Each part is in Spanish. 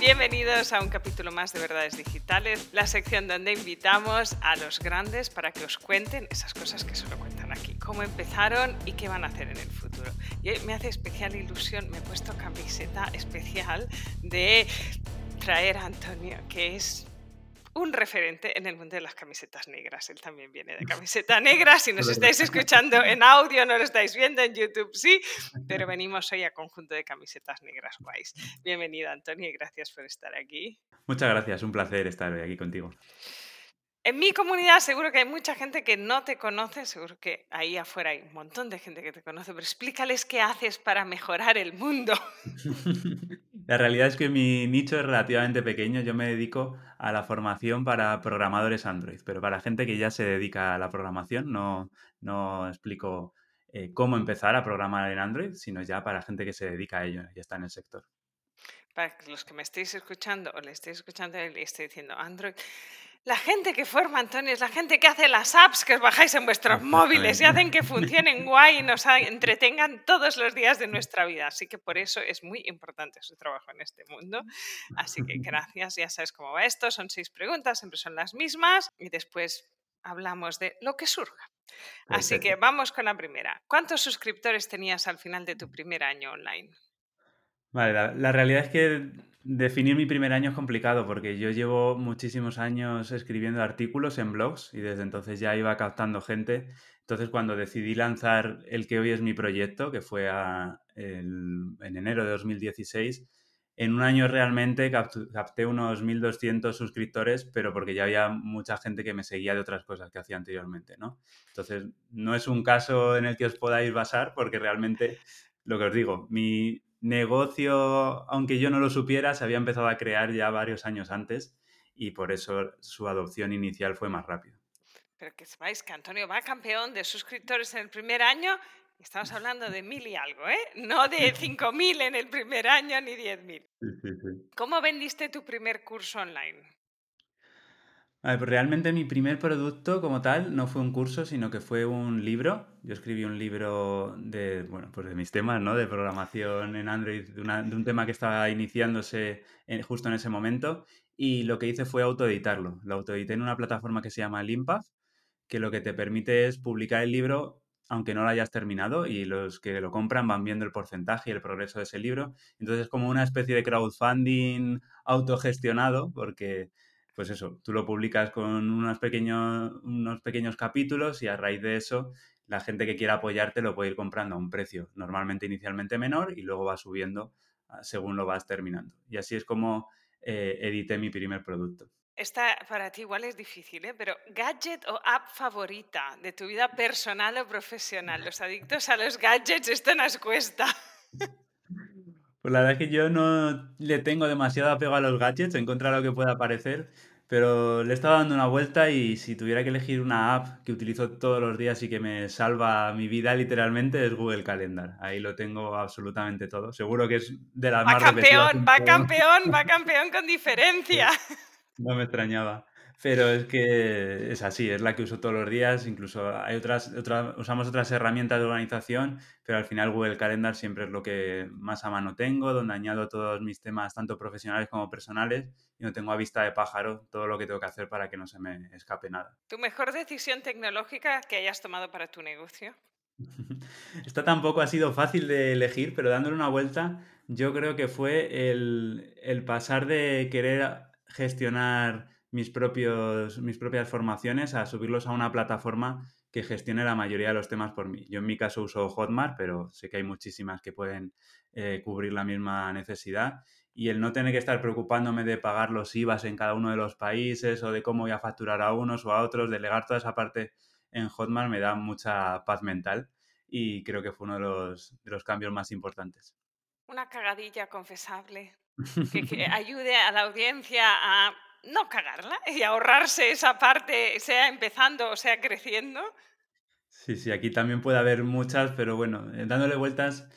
Bienvenidos a un capítulo más de Verdades Digitales, la sección donde invitamos a los grandes para que os cuenten esas cosas que solo cuentan aquí, cómo empezaron y qué van a hacer en el futuro. Y hoy me hace especial ilusión, me he puesto camiseta especial de traer a Antonio, que es un referente en el mundo de las camisetas negras. Él también viene de camiseta negra. Si nos estáis escuchando en audio, no lo estáis viendo en YouTube, sí, pero venimos hoy a conjunto de camisetas negras guays. Bienvenido, Antonio, y gracias por estar aquí. Muchas gracias, un placer estar hoy aquí contigo. En mi comunidad seguro que hay mucha gente que no te conoce, seguro que ahí afuera hay un montón de gente que te conoce, pero explícales qué haces para mejorar el mundo. La realidad es que mi nicho es relativamente pequeño. Yo me dedico a la formación para programadores Android, pero para gente que ya se dedica a la programación, no, no explico eh, cómo empezar a programar en Android, sino ya para gente que se dedica a ello y está en el sector. Para los que me estéis escuchando o le estéis escuchando y estoy diciendo Android, la gente que forma, Antonio, es la gente que hace las apps que os bajáis en vuestros móviles y hacen que funcionen guay y nos entretengan todos los días de nuestra vida. Así que por eso es muy importante su trabajo en este mundo. Así que gracias, ya sabes cómo va esto. Son seis preguntas, siempre son las mismas y después hablamos de lo que surja. Así que vamos con la primera. ¿Cuántos suscriptores tenías al final de tu primer año online? Vale, la, realidad es que definir mi primer año es complicado porque yo llevo muchísimos años escribiendo artículos en blogs y desde entonces ya iba captando gente. Entonces cuando decidí lanzar el que hoy es mi proyecto, que fue en enero de 2016, en un año realmente capté unos 1.200 suscriptores, pero porque ya había mucha gente que me seguía de otras cosas que hacía anteriormente, ¿no? Entonces, no es un caso en el que os podáis basar, porque realmente, lo que os digo, mi, negocio, aunque yo no lo supiera, se había empezado a crear ya varios años antes y por eso su adopción inicial fue más rápido. Pero que sepáis que Antonio va campeón de suscriptores en el primer año, estamos hablando de mil y algo, ¿eh? No de cinco mil en el primer año ni diez mil. ¿Cómo vendiste tu primer curso online? Realmente mi primer producto como tal no fue un curso, sino que fue un libro. Yo escribí un libro de, bueno, pues de mis temas, ¿no? De programación en Android, de, un tema que estaba iniciándose justo en ese momento. Y lo que hice fue autoeditarlo. Lo autoedité en una plataforma que se llama Limpath, que lo que te permite es publicar el libro aunque no lo hayas terminado y los que lo compran van viendo el porcentaje y el progreso de ese libro. Entonces es como una especie de crowdfunding autogestionado porque pues eso, tú lo publicas con unos pequeños, unos pequeños capítulos y a raíz de eso la gente que quiera apoyarte lo puede ir comprando a un precio normalmente inicialmente menor y luego va subiendo ah, según lo vas terminando. Y así es como eh, edité mi primer producto. Esta para ti igual es difícil, ¿eh? pero gadget o app favorita de tu vida personal o profesional. Los adictos a los gadgets, esto nos cuesta. Pues la verdad es que yo no le tengo demasiado apego a los gadgets en contra de lo que pueda parecer, pero le he estado dando una vuelta y si tuviera que elegir una app que utilizo todos los días y que me salva mi vida literalmente es Google Calendar. Ahí lo tengo absolutamente todo. Seguro que es de las va más campeón, Va campeón, va campeón con diferencia. No me extrañaba. Pero es que es así, es la que uso todos los días, incluso hay otras, usamos otras herramientas de organización, pero al final Google Calendar siempre es lo que más a mano tengo, donde añado todos mis temas, tanto profesionales como personales, y no tengo a vista de pájaro todo lo que tengo que hacer para que no se me escape nada. ¿Tu mejor decisión tecnológica que hayas tomado para tu negocio? Esta tampoco ha sido fácil de elegir, pero dándole una vuelta, yo creo que fue el, el pasar de querer gestionar mis, propios, mis propias formaciones a subirlos a una plataforma que gestione la mayoría de los temas por mí. Yo en mi caso uso Hotmart, pero sé que hay muchísimas que pueden eh, cubrir la misma necesidad. Y el no tener que estar preocupándome de pagar los IVAs en cada uno de los países o de cómo voy a facturar a unos o a otros, delegar toda esa parte en Hotmart me da mucha paz mental y creo que fue uno de los, de los cambios más importantes. Una cagadilla confesable que ayude a la audiencia a no cagarla y ahorrarse esa parte, sea empezando o sea creciendo. Sí, sí, aquí también puede haber muchas, pero bueno, eh, dándole vueltas,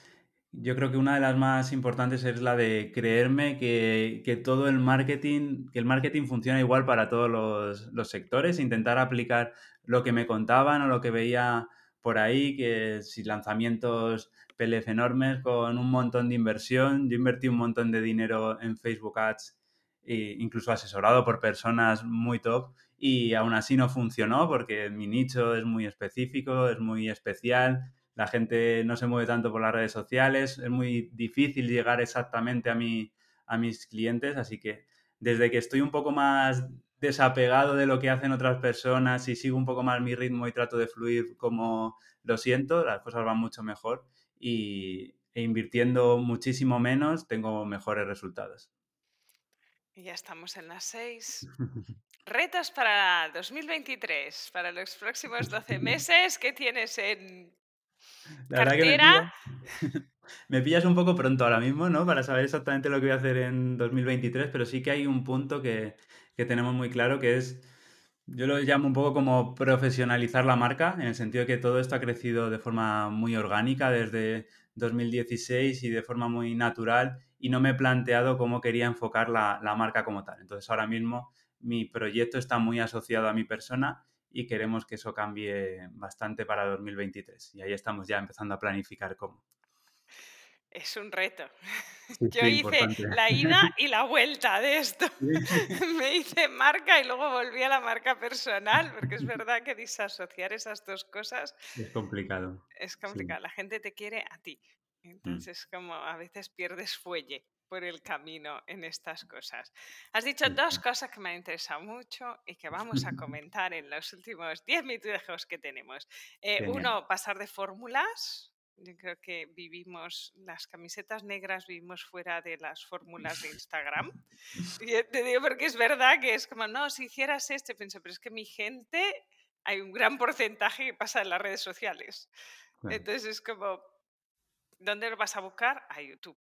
yo creo que una de las más importantes es la de creerme que, todo el marketing, que el marketing funciona igual para todos los, los, sectores, intentar aplicar lo que me contaban o lo que veía por ahí, que si lanzamientos PLF enormes con un montón de inversión. Yo invertí un montón de dinero en Facebook Ads, e incluso asesorado por personas muy top, y aún así no funcionó porque mi nicho es muy específico, es muy especial. La gente no se mueve tanto por las redes sociales, es muy difícil llegar exactamente a, mi, a mis clientes, así que desde que estoy un poco más desapegado de lo que hacen otras personas y sigo un poco más mi ritmo y trato de fluir como lo siento, las cosas van mucho mejor y, e invirtiendo muchísimo menos tengo mejores resultados. Y ya estamos en las seis. Retos para 2023, para los próximos 12 meses, ¿qué tienes en la cartera? me, pillas, un poco pronto ahora mismo, ¿no? Para saber exactamente lo que voy a hacer en 2023, pero sí que hay un punto que, que tenemos muy claro que es yo lo llamo un poco como profesionalizar la marca, en el sentido de que todo esto ha crecido de forma muy orgánica desde 2016 y de forma muy natural y no me he planteado cómo quería enfocar la, marca como tal. Entonces ahora mismo mi proyecto está muy asociado a mi persona y queremos que eso cambie bastante para 2023. Y ahí estamos ya empezando a planificar cómo. Es un reto. Yo hice la ida y la vuelta de esto. Me hice marca y luego volví a la marca personal, porque es verdad que disasociar esas dos cosas es complicado. Es complicado. La gente te quiere a ti. Mm. Entonces, como a veces pierdes fuelle por el camino en estas cosas. Has dicho dos cosas que me han interesado mucho y que vamos a comentar en los últimos 10 minutos que tenemos. Eh, uno, pasar de fórmulas yo creo que vivimos, las camisetas negras vivimos fuera de las fórmulas de Instagram. Y te digo porque es verdad que es como, no, si hicieras esto, pienso, pero es que mi gente, hay un gran porcentaje que pasa en las redes sociales. Entonces es como, ¿dónde lo vas a buscar? A YouTube,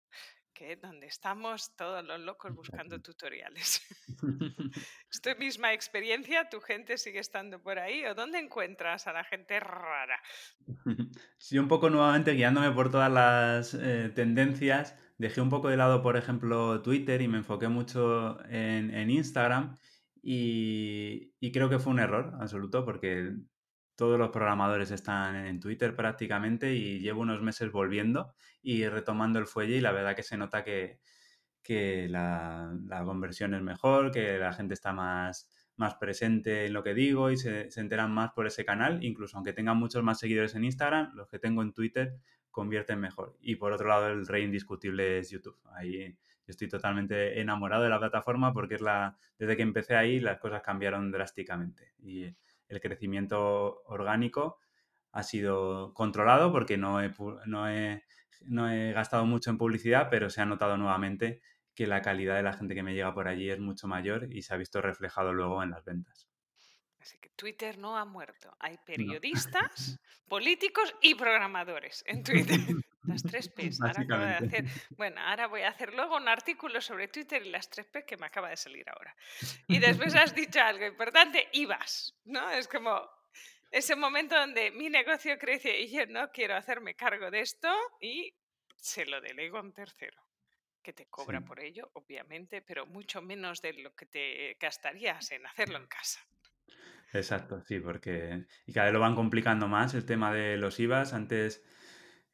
que es donde estamos todos los locos buscando tutoriales. ¿Es tu misma experiencia? ¿Tu gente sigue estando por ahí? ¿O dónde encuentras a la gente rara? Sí, un poco nuevamente guiándome por todas las eh, tendencias, dejé un poco de lado, por ejemplo, Twitter y me enfoqué mucho en, Instagram y, creo que fue un error absoluto porque todos los programadores están en Twitter prácticamente y llevo unos meses volviendo y retomando el fuelle y la verdad que se nota que, la, la conversión es mejor, que la gente está más más presente en lo que digo y se, enteran más por ese canal, incluso aunque tengan muchos más seguidores en Instagram, los que tengo en Twitter convierten mejor. Y por otro lado, el rey indiscutible es YouTube. Ahí estoy totalmente enamorado de la plataforma porque es la, desde que empecé ahí las cosas cambiaron drásticamente y el crecimiento orgánico ha sido controlado porque no he, no he, no he gastado mucho en publicidad, pero se ha notado nuevamente que la calidad de la gente que me llega por allí es mucho mayor y se ha visto reflejado luego en las ventas. Así que Twitter no ha muerto. Hay periodistas, políticos y programadores en Twitter. Las tres P's. Ahora de hacer, bueno, ahora voy a hacer luego un artículo sobre Twitter y las tres P's que me acaba de salir ahora. Y después has dicho algo importante, ibas, ¿no? Es como ese momento donde mi negocio crece y yo no quiero hacerme cargo de esto y se lo delego a un tercero que te cobra por ello, obviamente, pero mucho menos de lo que te gastarías en hacerlo en casa. Exacto, sí, porque y cada vez lo van complicando más el tema de los IVAs. Antes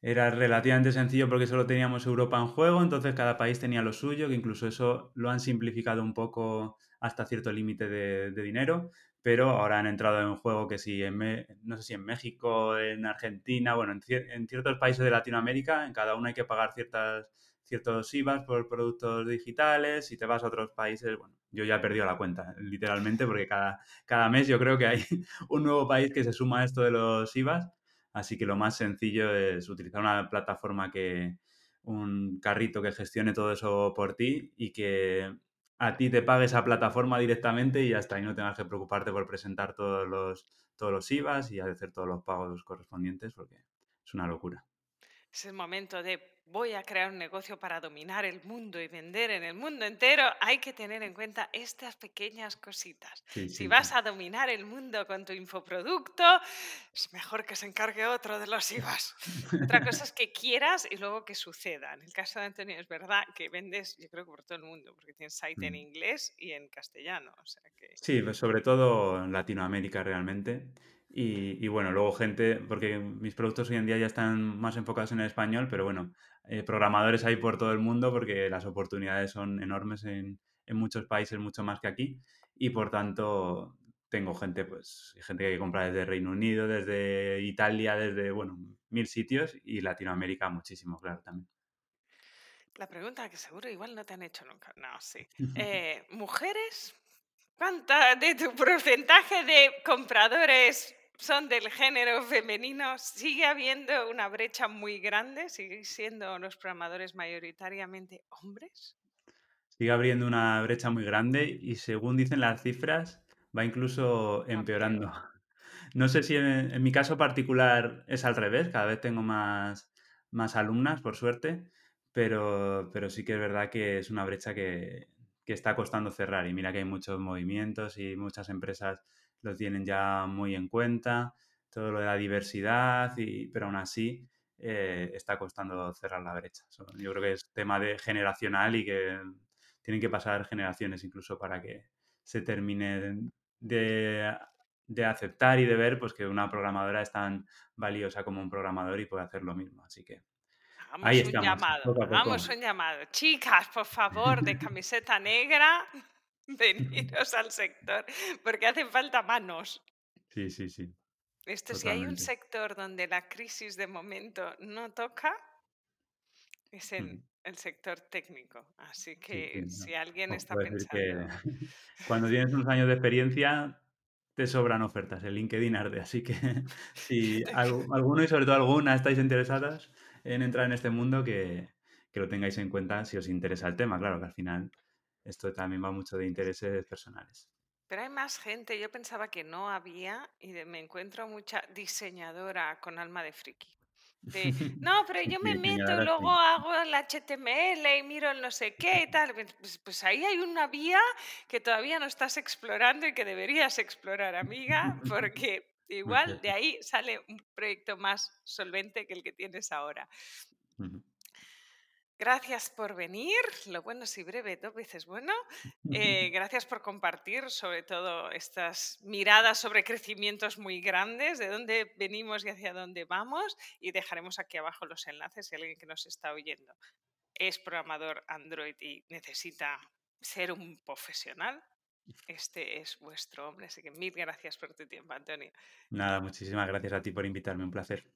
era relativamente sencillo porque solo teníamos Europa en juego, entonces cada país tenía lo suyo, que incluso eso lo han simplificado un poco hasta cierto límite de, dinero, pero ahora han entrado en juego que si en, no sé si en México, en Argentina, bueno, en, en ciertos países de Latinoamérica, en cada uno hay que pagar ciertas ciertos IVAs por productos digitales, si te vas a otros países, bueno, yo ya he perdido la cuenta, literalmente, porque cada, cada mes yo creo que hay un nuevo país que se suma a esto de los IVAs, así que lo más sencillo es utilizar una plataforma que, un carrito que gestione todo eso por ti y que a ti te pague esa plataforma directamente y hasta ahí no tengas que preocuparte por presentar todos los, todos los IVAs y hacer todos los pagos correspondientes, porque es una locura. Es el momento de voy a crear un negocio para dominar el mundo y vender en el mundo entero, hay que tener en cuenta estas pequeñas cositas. si vas a dominar el mundo con tu infoproducto, es mejor que se encargue otro de los IVAs. Otra cosa es que quieras y luego que suceda. En el caso de Antonio es verdad que vendes, yo creo que por todo el mundo, porque tienes site en mm. inglés y en castellano. Sí, pues sobre todo en Latinoamérica realmente. Y, y, bueno, luego gente, porque mis productos hoy en día ya están más enfocados en el español, pero bueno, eh, programadores hay por todo el mundo porque las oportunidades son enormes en, en, muchos países, mucho más que aquí. Y por tanto, tengo gente, pues, gente que compra desde Reino Unido, desde Italia, desde, bueno, mil sitios y Latinoamérica muchísimo, claro, también. La pregunta que seguro igual no te han hecho nunca. No, sí. Eh, ¿Mujeres? ¿Cuánta de tu porcentaje de compradores son del género femenino? ¿Sigue habiendo una brecha muy grande? ¿Siguen siendo los programadores mayoritariamente hombres? Sigue abriendo una brecha muy grande y según dicen las cifras, va incluso empeorando. No sé si en, en mi caso particular es al revés, cada vez tengo más, más alumnas, por suerte, pero, pero sí que es verdad que es una brecha que, que está costando cerrar. Y mira que hay muchos movimientos y muchas empresas lo tienen ya muy en cuenta, todo lo de la diversidad, y, pero aún así eh, está costando cerrar la brecha. Yo creo que es tema de generacional y que tienen que pasar generaciones incluso para que se termine de, de aceptar y de ver pues, que una programadora es tan valiosa como un programador y puede hacer lo mismo. Así que Hagamos un llamado, hagamos un llamado. Chicas, por favor, de camiseta negra, veniros al sector, porque hacen falta manos. Sí, sí, sí. Esto, si hay un sector donde la crisis de momento no toca, es el, el sector técnico. Así que si alguien está pensando. cuando tienes unos años de experiencia, te sobran ofertas en LinkedIn Arde. Así que si alguno y sobre todo alguna estáis interesadas, en entrar en este mundo, que, que, lo tengáis en cuenta si os interesa el tema. Claro que al final esto también va mucho de intereses personales. Pero hay más gente. Yo pensaba que no había y me encuentro mucha diseñadora con alma de friki. no, pero yo me meto luego hago el HTML y miro el no sé qué y tal. Pues, pues, pues, ahí hay una vía que todavía no estás explorando y que deberías explorar, amiga, porque Igual de ahí sale un proyecto más solvente que el que tienes ahora. Gracias por venir. Lo bueno si breve, dos veces bueno. Eh, gracias por compartir sobre todo estas miradas sobre crecimientos muy grandes, de dónde venimos y hacia dónde vamos. Y dejaremos aquí abajo los enlaces si alguien que nos está oyendo es programador Android y necesita ser un profesional este es vuestro hombre. Así que mil gracias por tu tiempo, Antonio. Nada, muchísimas gracias a ti por invitarme, un placer.